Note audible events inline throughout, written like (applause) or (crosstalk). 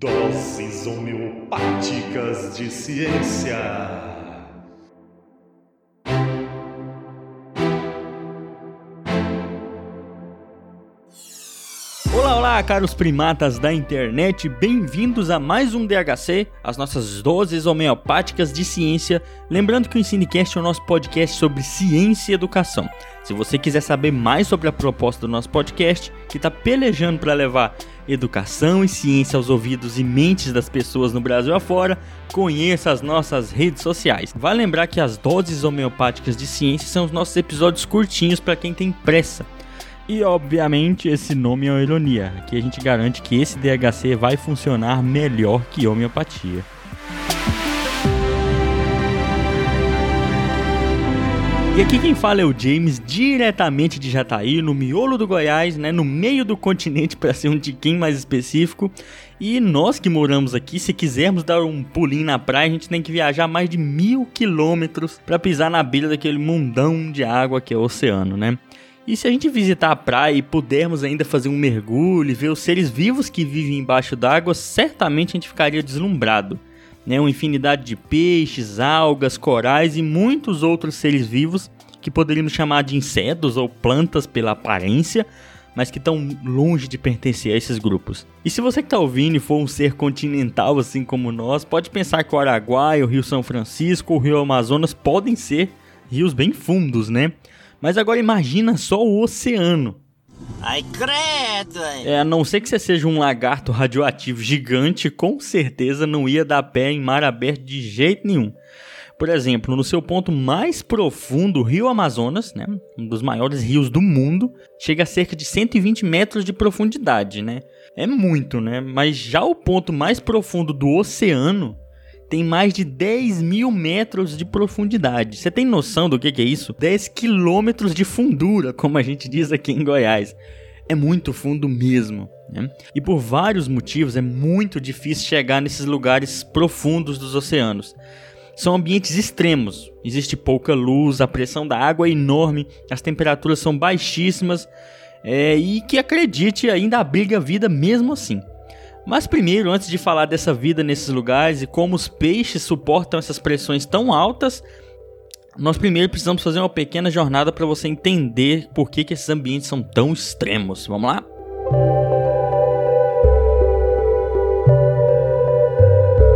Doses homeopáticas de ciência. Olá, caros primatas da internet, bem-vindos a mais um DHC, as nossas doses homeopáticas de ciência. Lembrando que o Ensinecast é o nosso podcast sobre ciência e educação. Se você quiser saber mais sobre a proposta do nosso podcast, que está pelejando para levar educação e ciência aos ouvidos e mentes das pessoas no Brasil afora, conheça as nossas redes sociais. Vale lembrar que as doses homeopáticas de ciência são os nossos episódios curtinhos para quem tem pressa. E obviamente esse nome é uma ironia. Aqui a gente garante que esse DHC vai funcionar melhor que homeopatia. E aqui quem fala é o James, diretamente de Jataí, no miolo do Goiás, né, no meio do continente para ser um tiquinho mais específico. E nós que moramos aqui, se quisermos dar um pulinho na praia, a gente tem que viajar mais de mil quilômetros para pisar na beira daquele mundão de água que é o oceano, né? E se a gente visitar a praia e pudermos ainda fazer um mergulho e ver os seres vivos que vivem embaixo d'água, certamente a gente ficaria deslumbrado né, uma infinidade de peixes, algas, corais e muitos outros seres vivos que poderíamos chamar de insetos ou plantas pela aparência, mas que estão longe de pertencer a esses grupos. E se você que está ouvindo for um ser continental assim como nós, pode pensar que o Araguaia, o Rio São Francisco, o Rio Amazonas podem ser rios bem fundos, né? Mas agora imagina só o oceano. Ai, credo! É, a não ser que você seja um lagarto radioativo gigante, com certeza não ia dar pé em mar aberto de jeito nenhum. Por exemplo, no seu ponto mais profundo, o Rio Amazonas, né, um dos maiores rios do mundo, chega a cerca de 120 metros de profundidade, né? É muito, né? Mas já o ponto mais profundo do oceano tem mais de 10 mil metros de profundidade. Você tem noção do que, que é isso? 10 quilômetros de fundura, como a gente diz aqui em Goiás. É muito fundo mesmo. Né? E por vários motivos é muito difícil chegar nesses lugares profundos dos oceanos. São ambientes extremos, existe pouca luz, a pressão da água é enorme, as temperaturas são baixíssimas é, e que acredite ainda abriga vida mesmo assim. Mas primeiro, antes de falar dessa vida nesses lugares e como os peixes suportam essas pressões tão altas, nós primeiro precisamos fazer uma pequena jornada para você entender por que, que esses ambientes são tão extremos. Vamos lá?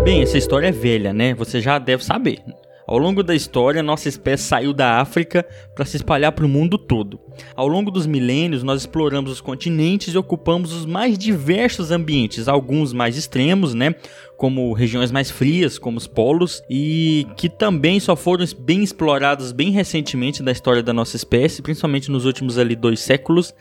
Bem, essa história é velha, né? Você já deve saber. Ao longo da história, nossa espécie saiu da África para se espalhar para o mundo todo. Ao longo dos milênios, nós exploramos os continentes e ocupamos os mais diversos ambientes, alguns mais extremos, né, como regiões mais frias, como os polos, e que também só foram bem explorados bem recentemente da história da nossa espécie, principalmente nos últimos ali dois séculos.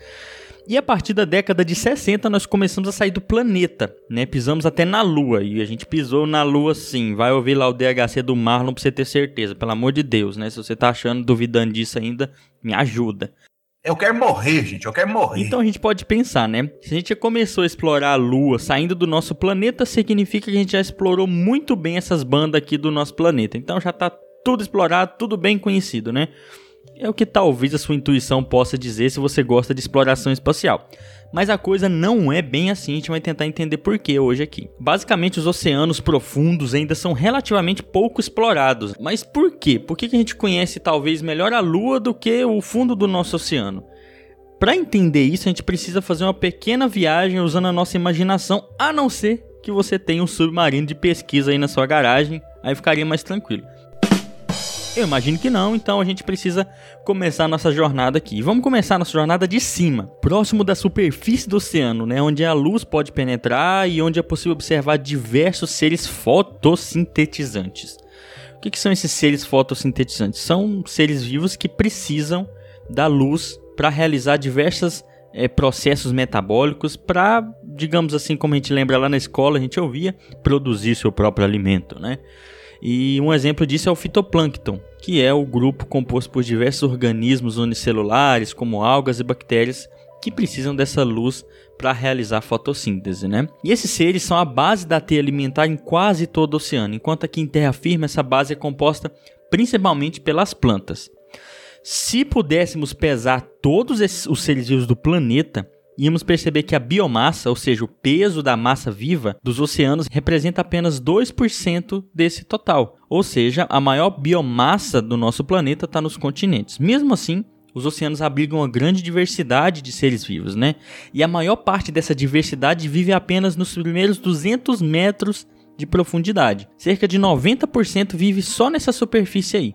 E a partir da década de 60 nós começamos a sair do planeta, né? Pisamos até na Lua e a gente pisou na Lua sim. Vai ouvir lá o DHC do Marlon pra você ter certeza, pelo amor de Deus, né? Se você tá achando, duvidando disso ainda, me ajuda. Eu quero morrer, gente, eu quero morrer. Então a gente pode pensar, né? Se a gente começou a explorar a Lua saindo do nosso planeta, significa que a gente já explorou muito bem essas bandas aqui do nosso planeta. Então já tá tudo explorado, tudo bem conhecido, né? É o que talvez a sua intuição possa dizer se você gosta de exploração espacial. Mas a coisa não é bem assim, a gente vai tentar entender por que hoje aqui. Basicamente, os oceanos profundos ainda são relativamente pouco explorados. Mas por quê? Por que a gente conhece talvez melhor a Lua do que o fundo do nosso oceano? Para entender isso, a gente precisa fazer uma pequena viagem usando a nossa imaginação, a não ser que você tenha um submarino de pesquisa aí na sua garagem, aí ficaria mais tranquilo. Eu imagino que não, então a gente precisa começar nossa jornada aqui. Vamos começar nossa jornada de cima, próximo da superfície do oceano, né, onde a luz pode penetrar e onde é possível observar diversos seres fotossintetizantes. O que, que são esses seres fotossintetizantes? São seres vivos que precisam da luz para realizar diversos é, processos metabólicos para, digamos assim, como a gente lembra lá na escola, a gente ouvia, produzir seu próprio alimento, né? E um exemplo disso é o fitoplâncton, que é o grupo composto por diversos organismos unicelulares, como algas e bactérias, que precisam dessa luz para realizar fotossíntese, né? E esses seres são a base da teia alimentar em quase todo o oceano, enquanto aqui em terra firme essa base é composta principalmente pelas plantas. Se pudéssemos pesar todos esses, os seres vivos do planeta, íamos perceber que a biomassa, ou seja, o peso da massa viva dos oceanos, representa apenas 2% desse total. Ou seja, a maior biomassa do nosso planeta está nos continentes. Mesmo assim, os oceanos abrigam uma grande diversidade de seres vivos, né? E a maior parte dessa diversidade vive apenas nos primeiros 200 metros de profundidade. Cerca de 90% vive só nessa superfície aí.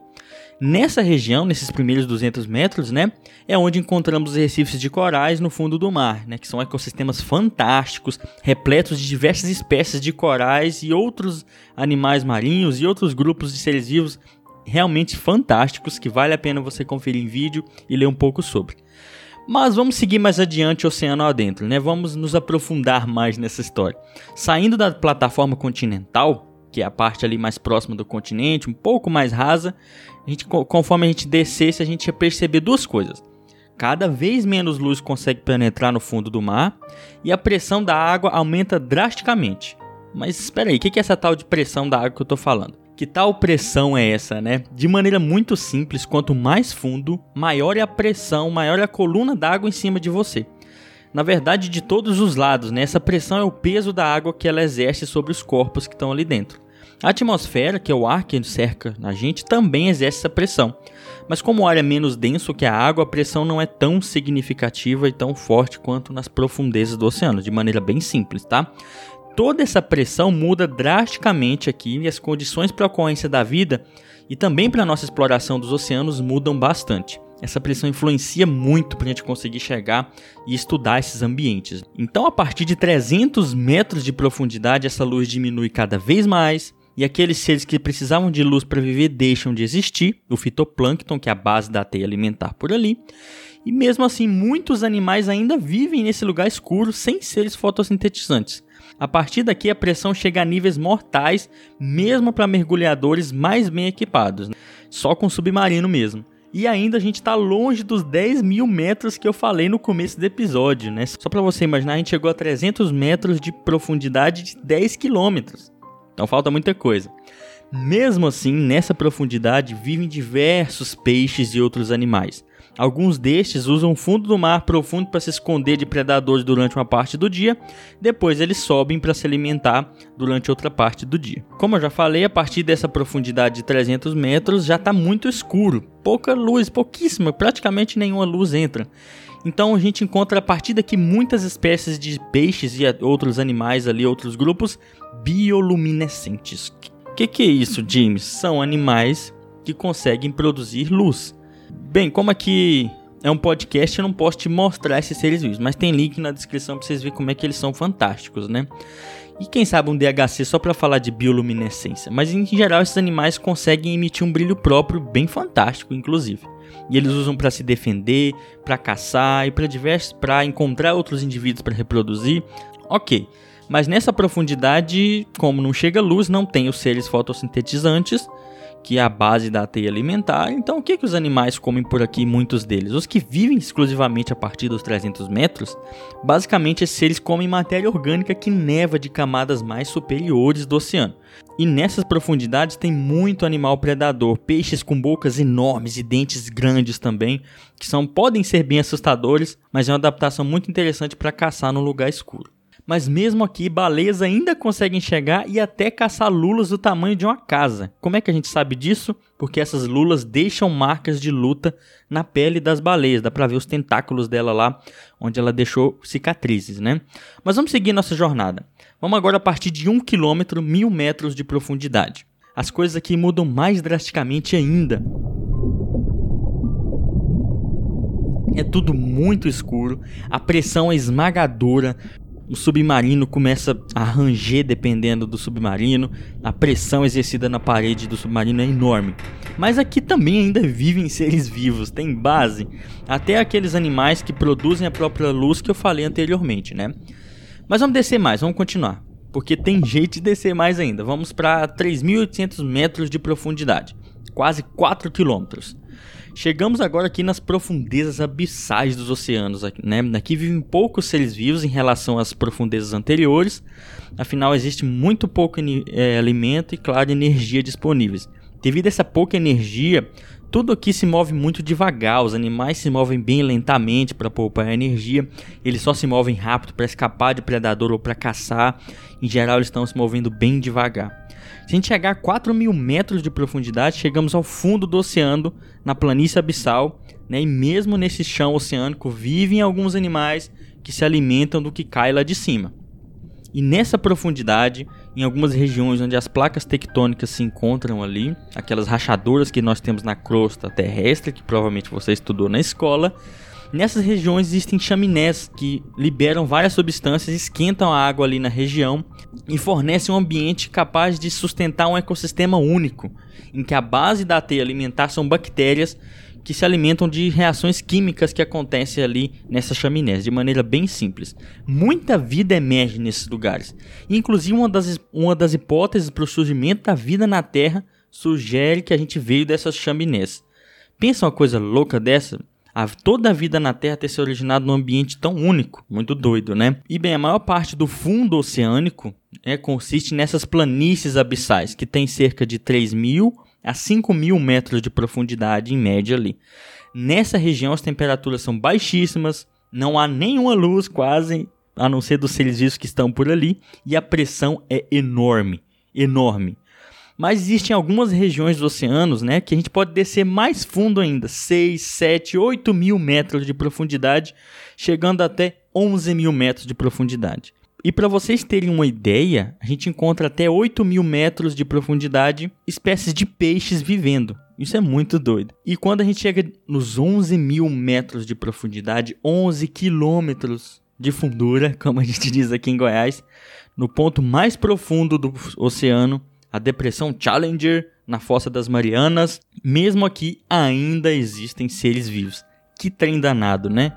Nessa região, nesses primeiros 200 metros, né, é onde encontramos os recifes de corais no fundo do mar, né, que são ecossistemas fantásticos, repletos de diversas espécies de corais e outros animais marinhos e outros grupos de seres vivos realmente fantásticos que vale a pena você conferir em vídeo e ler um pouco sobre. Mas vamos seguir mais adiante oceano adentro, né? Vamos nos aprofundar mais nessa história. Saindo da plataforma continental, que é a parte ali mais próxima do continente, um pouco mais rasa, a gente, conforme a gente descesse, a gente ia perceber duas coisas. Cada vez menos luz consegue penetrar no fundo do mar e a pressão da água aumenta drasticamente. Mas espera aí, o que é essa tal de pressão da água que eu estou falando? Que tal pressão é essa, né? De maneira muito simples, quanto mais fundo, maior é a pressão, maior é a coluna d'água em cima de você. Na verdade, de todos os lados, né? Essa pressão é o peso da água que ela exerce sobre os corpos que estão ali dentro. A atmosfera, que é o ar que cerca a gente, também exerce essa pressão. Mas como o ar é menos denso que a água, a pressão não é tão significativa e tão forte quanto nas profundezas do oceano, de maneira bem simples, tá? Toda essa pressão muda drasticamente aqui e as condições para a ocorrência da vida e também para a nossa exploração dos oceanos mudam bastante. Essa pressão influencia muito para a gente conseguir chegar e estudar esses ambientes. Então, a partir de 300 metros de profundidade, essa luz diminui cada vez mais, e aqueles seres que precisavam de luz para viver deixam de existir, o fitoplâncton, que é a base da teia alimentar por ali. E mesmo assim, muitos animais ainda vivem nesse lugar escuro sem seres fotossintetizantes. A partir daqui, a pressão chega a níveis mortais, mesmo para mergulhadores mais bem equipados, né? só com submarino mesmo. E ainda a gente está longe dos 10 mil metros que eu falei no começo do episódio, né? Só para você imaginar, a gente chegou a 300 metros de profundidade de 10 quilômetros. Então falta muita coisa. Mesmo assim, nessa profundidade vivem diversos peixes e outros animais. Alguns destes usam o fundo do mar profundo para se esconder de predadores durante uma parte do dia, depois eles sobem para se alimentar durante outra parte do dia. Como eu já falei, a partir dessa profundidade de 300 metros já está muito escuro, pouca luz, pouquíssima, praticamente nenhuma luz entra. Então a gente encontra a partir daqui muitas espécies de peixes e outros animais ali, outros grupos bioluminescentes. O que, que é isso, James? São animais que conseguem produzir luz. Bem, como aqui é um podcast, eu não posso te mostrar esses seres vivos, mas tem link na descrição para vocês verem como é que eles são fantásticos, né? E quem sabe um DHC só para falar de bioluminescência, mas em geral esses animais conseguem emitir um brilho próprio bem fantástico, inclusive. E eles usam para se defender, para caçar e para diversos, para encontrar outros indivíduos para reproduzir. OK. Mas nessa profundidade, como não chega luz, não tem os seres fotossintetizantes, que é a base da teia alimentar. Então, o que, que os animais comem por aqui, muitos deles? Os que vivem exclusivamente a partir dos 300 metros, basicamente esses seres comem matéria orgânica que neva de camadas mais superiores do oceano. E nessas profundidades tem muito animal predador, peixes com bocas enormes e dentes grandes também, que são podem ser bem assustadores, mas é uma adaptação muito interessante para caçar no lugar escuro mas mesmo aqui baleias ainda conseguem chegar e até caçar lulas do tamanho de uma casa. Como é que a gente sabe disso? Porque essas lulas deixam marcas de luta na pele das baleias, dá pra ver os tentáculos dela lá, onde ela deixou cicatrizes, né? Mas vamos seguir nossa jornada. Vamos agora a partir de 1 km, 1000 metros de profundidade. As coisas aqui mudam mais drasticamente ainda. É tudo muito escuro, a pressão é esmagadora, o submarino começa a ranger dependendo do submarino, a pressão exercida na parede do submarino é enorme. Mas aqui também ainda vivem seres vivos, tem base, até aqueles animais que produzem a própria luz que eu falei anteriormente, né? Mas vamos descer mais, vamos continuar, porque tem jeito de descer mais ainda. Vamos para 3.800 metros de profundidade, quase 4 quilômetros. Chegamos agora aqui nas profundezas abissais dos oceanos. Né? Aqui vivem poucos seres vivos em relação às profundezas anteriores. Afinal, existe muito pouco é, alimento e, claro, energia disponíveis. Devido a essa pouca energia, Tudo aqui se move muito devagar, os animais se movem bem lentamente para poupar energia, eles só se movem rápido para escapar de predador ou para caçar. Em geral, eles estão se movendo bem devagar. Se a gente chegar a 4 mil metros de profundidade, chegamos ao fundo do oceano, na planície abissal, né? e mesmo nesse chão oceânico vivem alguns animais que se alimentam do que cai lá de cima. E nessa profundidade, em algumas regiões onde as placas tectônicas se encontram ali, aquelas rachaduras que nós temos na crosta terrestre, que provavelmente você estudou na escola, nessas regiões existem chaminés que liberam várias substâncias, esquentam a água ali na região e fornecem um ambiente capaz de sustentar um ecossistema único, em que a base da teia alimentar são bactérias que se alimentam de reações químicas que acontecem ali nessas chaminés, de maneira bem simples. Muita vida emerge nesses lugares. Inclusive, uma das, uma das hipóteses para o surgimento da vida na Terra sugere que a gente veio dessas chaminés. Pensa uma coisa louca dessa? A, toda a vida na Terra ter se originado num ambiente tão único. Muito doido, né? E bem, a maior parte do fundo oceânico é, consiste nessas planícies abissais, que tem cerca de 3 mil a 5 mil metros de profundidade em média ali. Nessa região as temperaturas são baixíssimas, não há nenhuma luz quase, a não ser dos seres vivos que estão por ali, e a pressão é enorme, enorme. Mas existem algumas regiões dos oceanos, né, que a gente pode descer mais fundo ainda, 6, 7, 8 mil metros de profundidade, chegando até 11 mil metros de profundidade. E para vocês terem uma ideia, a gente encontra até 8 mil metros de profundidade espécies de peixes vivendo. Isso é muito doido. E quando a gente chega nos 11 mil metros de profundidade, 11 quilômetros de fundura, (laughs) como a gente diz aqui em Goiás, no ponto mais profundo do oceano, a depressão Challenger, na Fossa das Marianas, mesmo aqui ainda existem seres vivos. Que trem danado, né?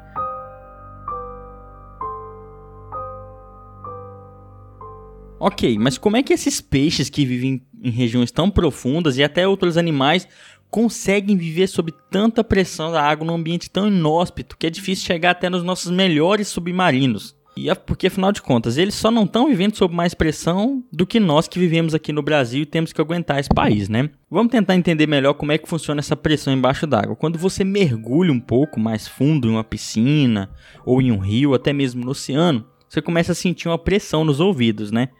Ok, mas como é que esses peixes que vivem em regiões tão profundas e até outros animais conseguem viver sob tanta pressão da água num ambiente tão inóspito que é difícil chegar até nos nossos melhores submarinos? E é porque, afinal de contas, eles só não estão vivendo sob mais pressão do que nós que vivemos aqui no Brasil e temos que aguentar esse país, né? Vamos tentar entender melhor como é que funciona essa pressão embaixo d'água. Quando você mergulha um pouco mais fundo em uma piscina, ou em um rio, até mesmo no oceano, você começa a sentir uma pressão nos ouvidos, né?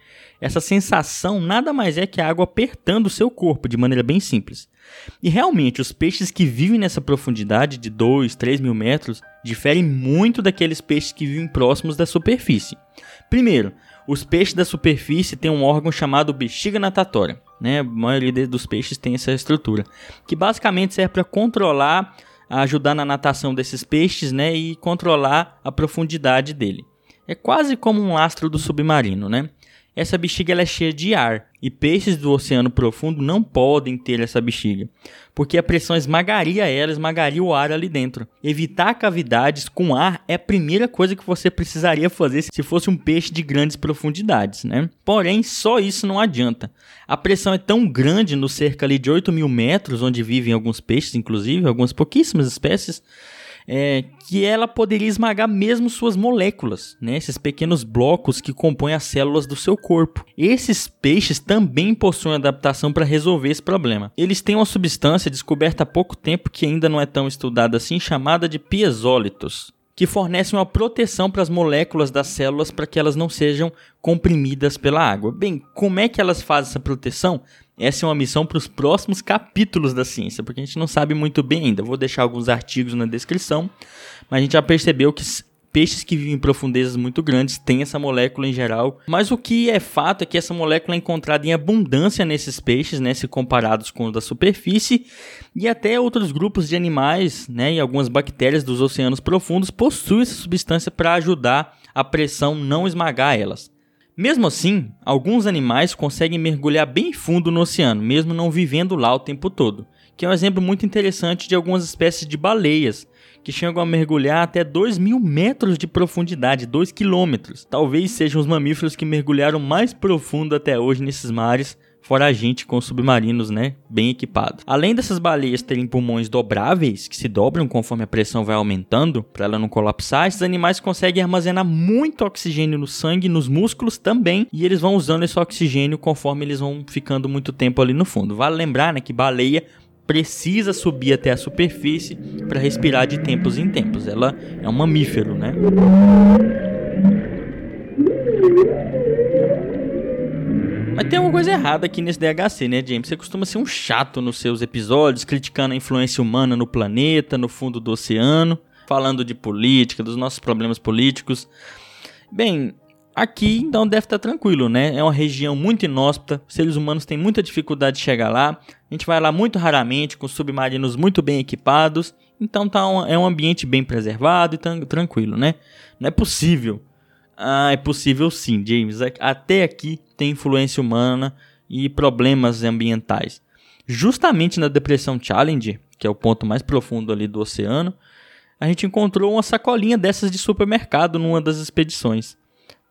Essa sensação nada mais é que a água apertando o seu corpo de maneira bem simples. E realmente, os peixes que vivem nessa profundidade de 2, 3 mil metros diferem muito daqueles peixes que vivem próximos da superfície. Primeiro, os peixes da superfície têm um órgão chamado bexiga natatória. Né? A maioria dos peixes tem essa estrutura, que basicamente serve para controlar, ajudar na natação desses peixes né? e controlar a profundidade dele. É quase como um lastro do submarino, né? essa bexiga é cheia de ar e peixes do oceano profundo não podem ter essa bexiga, porque a pressão esmagaria ela, esmagaria o ar ali dentro. Evitar cavidades com ar é a primeira coisa que você precisaria fazer se fosse um peixe de grandes profundidades, né? Porém, só isso não adianta. A pressão é tão grande no cerca ali de 8 mil metros, onde vivem alguns peixes, inclusive, algumas pouquíssimas espécies, é, que ela poderia esmagar mesmo suas moléculas, né? esses pequenos blocos que compõem as células do seu corpo. Esses peixes também possuem adaptação para resolver esse problema. Eles têm uma substância descoberta há pouco tempo que ainda não é tão estudada assim, chamada de piezólitos que fornecem uma proteção para as moléculas das células para que elas não sejam comprimidas pela água. Bem, como é que elas fazem essa proteção? Essa é uma missão para os próximos capítulos da ciência, porque a gente não sabe muito bem ainda. Vou deixar alguns artigos na descrição, mas a gente já percebeu que peixes que vivem em profundezas muito grandes têm essa molécula em geral. Mas o que é fato é que essa molécula é encontrada em abundância nesses peixes, né, se comparados com os da superfície, e até outros grupos de animais, né, e algumas bactérias dos oceanos profundos possuem essa substância para ajudar a pressão não esmagar elas. Mesmo assim, alguns animais conseguem mergulhar bem fundo no oceano, mesmo não vivendo lá o tempo todo, que é um exemplo muito interessante de algumas espécies de baleias, que chegam a mergulhar até 2 mil metros de profundidade, 2 quilômetros. Talvez sejam os mamíferos que mergulharam mais profundo até hoje nesses mares, fora a gente com submarinos, né, bem equipados. Além dessas baleias terem pulmões dobráveis, que se dobram conforme a pressão vai aumentando, para ela não colapsar, esses animais conseguem armazenar muito oxigênio no sangue nos músculos também, e eles vão usando esse oxigênio conforme eles vão ficando muito tempo ali no fundo. Vale lembrar, né, que baleia precisa subir até a superfície para respirar de tempos em tempos. Ela é um mamífero, né? Mas tem uma coisa errada aqui nesse DHC, né, James? Você costuma ser um chato nos seus episódios, criticando a influência humana no planeta, no fundo do oceano, falando de política, dos nossos problemas políticos. Bem, aqui então deve estar tranquilo, né? É uma região muito inóspita, seres humanos têm muita dificuldade de chegar lá. A gente vai lá muito raramente, com submarinos muito bem equipados. Então tá um, é um ambiente bem preservado e tranquilo, né? Não é possível ah, é possível sim, James. Até aqui tem influência humana e problemas ambientais. Justamente na depressão Challenger, que é o ponto mais profundo ali do oceano, a gente encontrou uma sacolinha dessas de supermercado numa das expedições.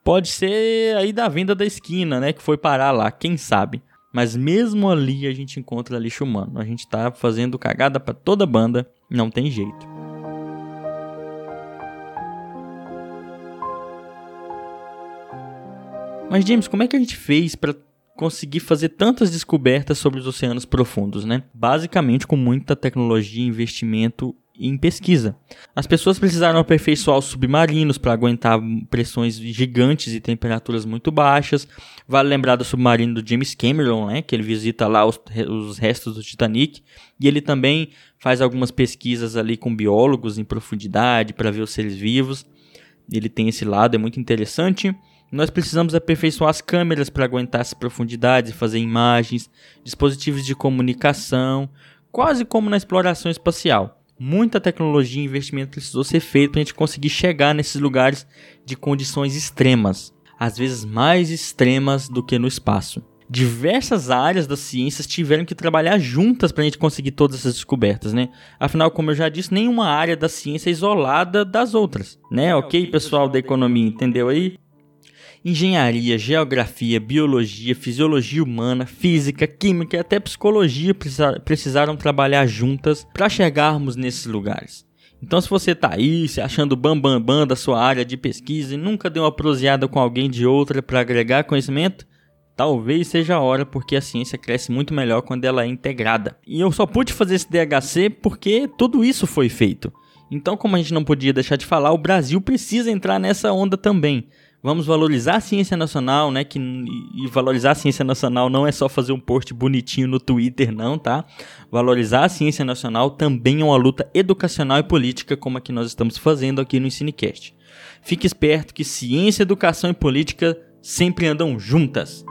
Pode ser aí da venda da esquina, né, que foi parar lá, quem sabe. Mas mesmo ali a gente encontra lixo humano. A gente tá fazendo cagada para toda banda, não tem jeito. Mas James, como é que a gente fez para conseguir fazer tantas descobertas sobre os oceanos profundos, né? Basicamente com muita tecnologia, investimento em pesquisa. As pessoas precisaram aperfeiçoar os submarinos para aguentar pressões gigantes e temperaturas muito baixas. Vale lembrar do submarino do James Cameron, né, que ele visita lá os, os restos do Titanic, e ele também faz algumas pesquisas ali com biólogos em profundidade para ver os seres vivos. Ele tem esse lado, é muito interessante. Nós precisamos aperfeiçoar as câmeras para aguentar essas profundidades, fazer imagens, dispositivos de comunicação, quase como na exploração espacial. Muita tecnologia e investimento precisou ser feito para a gente conseguir chegar nesses lugares de condições extremas, às vezes mais extremas do que no espaço. Diversas áreas das ciências tiveram que trabalhar juntas para a gente conseguir todas essas descobertas, né? Afinal, como eu já disse, nenhuma área da ciência é isolada das outras, né? Ok, pessoal da economia, entendeu aí? Engenharia, geografia, biologia, fisiologia humana, física, química e até psicologia precisaram trabalhar juntas para chegarmos nesses lugares. Então, se você está aí se achando bambambam bam, bam da sua área de pesquisa e nunca deu uma proseada com alguém de outra para agregar conhecimento, talvez seja a hora, porque a ciência cresce muito melhor quando ela é integrada. E eu só pude fazer esse DHC porque tudo isso foi feito. Então, como a gente não podia deixar de falar, o Brasil precisa entrar nessa onda também. Vamos valorizar a ciência nacional, né? Que, e valorizar a ciência nacional não é só fazer um post bonitinho no Twitter, não, tá? Valorizar a ciência nacional também é uma luta educacional e política, como a que nós estamos fazendo aqui no Ensinecast. Fique esperto que ciência, educação e política sempre andam juntas.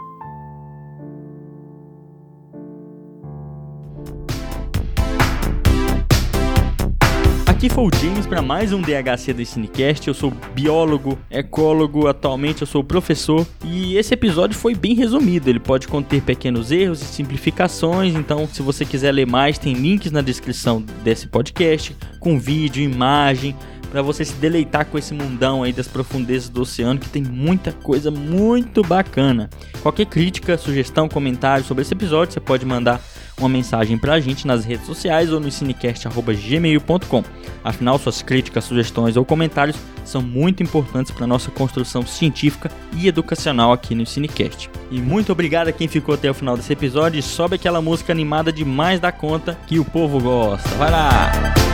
Aqui foi o James para mais um DHC do Cinecast. Eu sou biólogo, ecólogo, atualmente eu sou professor e esse episódio foi bem resumido. Ele pode conter pequenos erros e simplificações, então se você quiser ler mais, tem links na descrição desse podcast com vídeo, imagem, para você se deleitar com esse mundão aí das profundezas do oceano que tem muita coisa muito bacana. Qualquer crítica, sugestão, comentário sobre esse episódio, você pode mandar uma mensagem pra gente nas redes sociais ou no cinecast.gmail.com. Afinal, suas críticas, sugestões ou comentários são muito importantes para nossa construção científica e educacional aqui no Cinecast. E muito obrigado a quem ficou até o final desse episódio e sobe aquela música animada demais da conta que o povo gosta. Vai lá!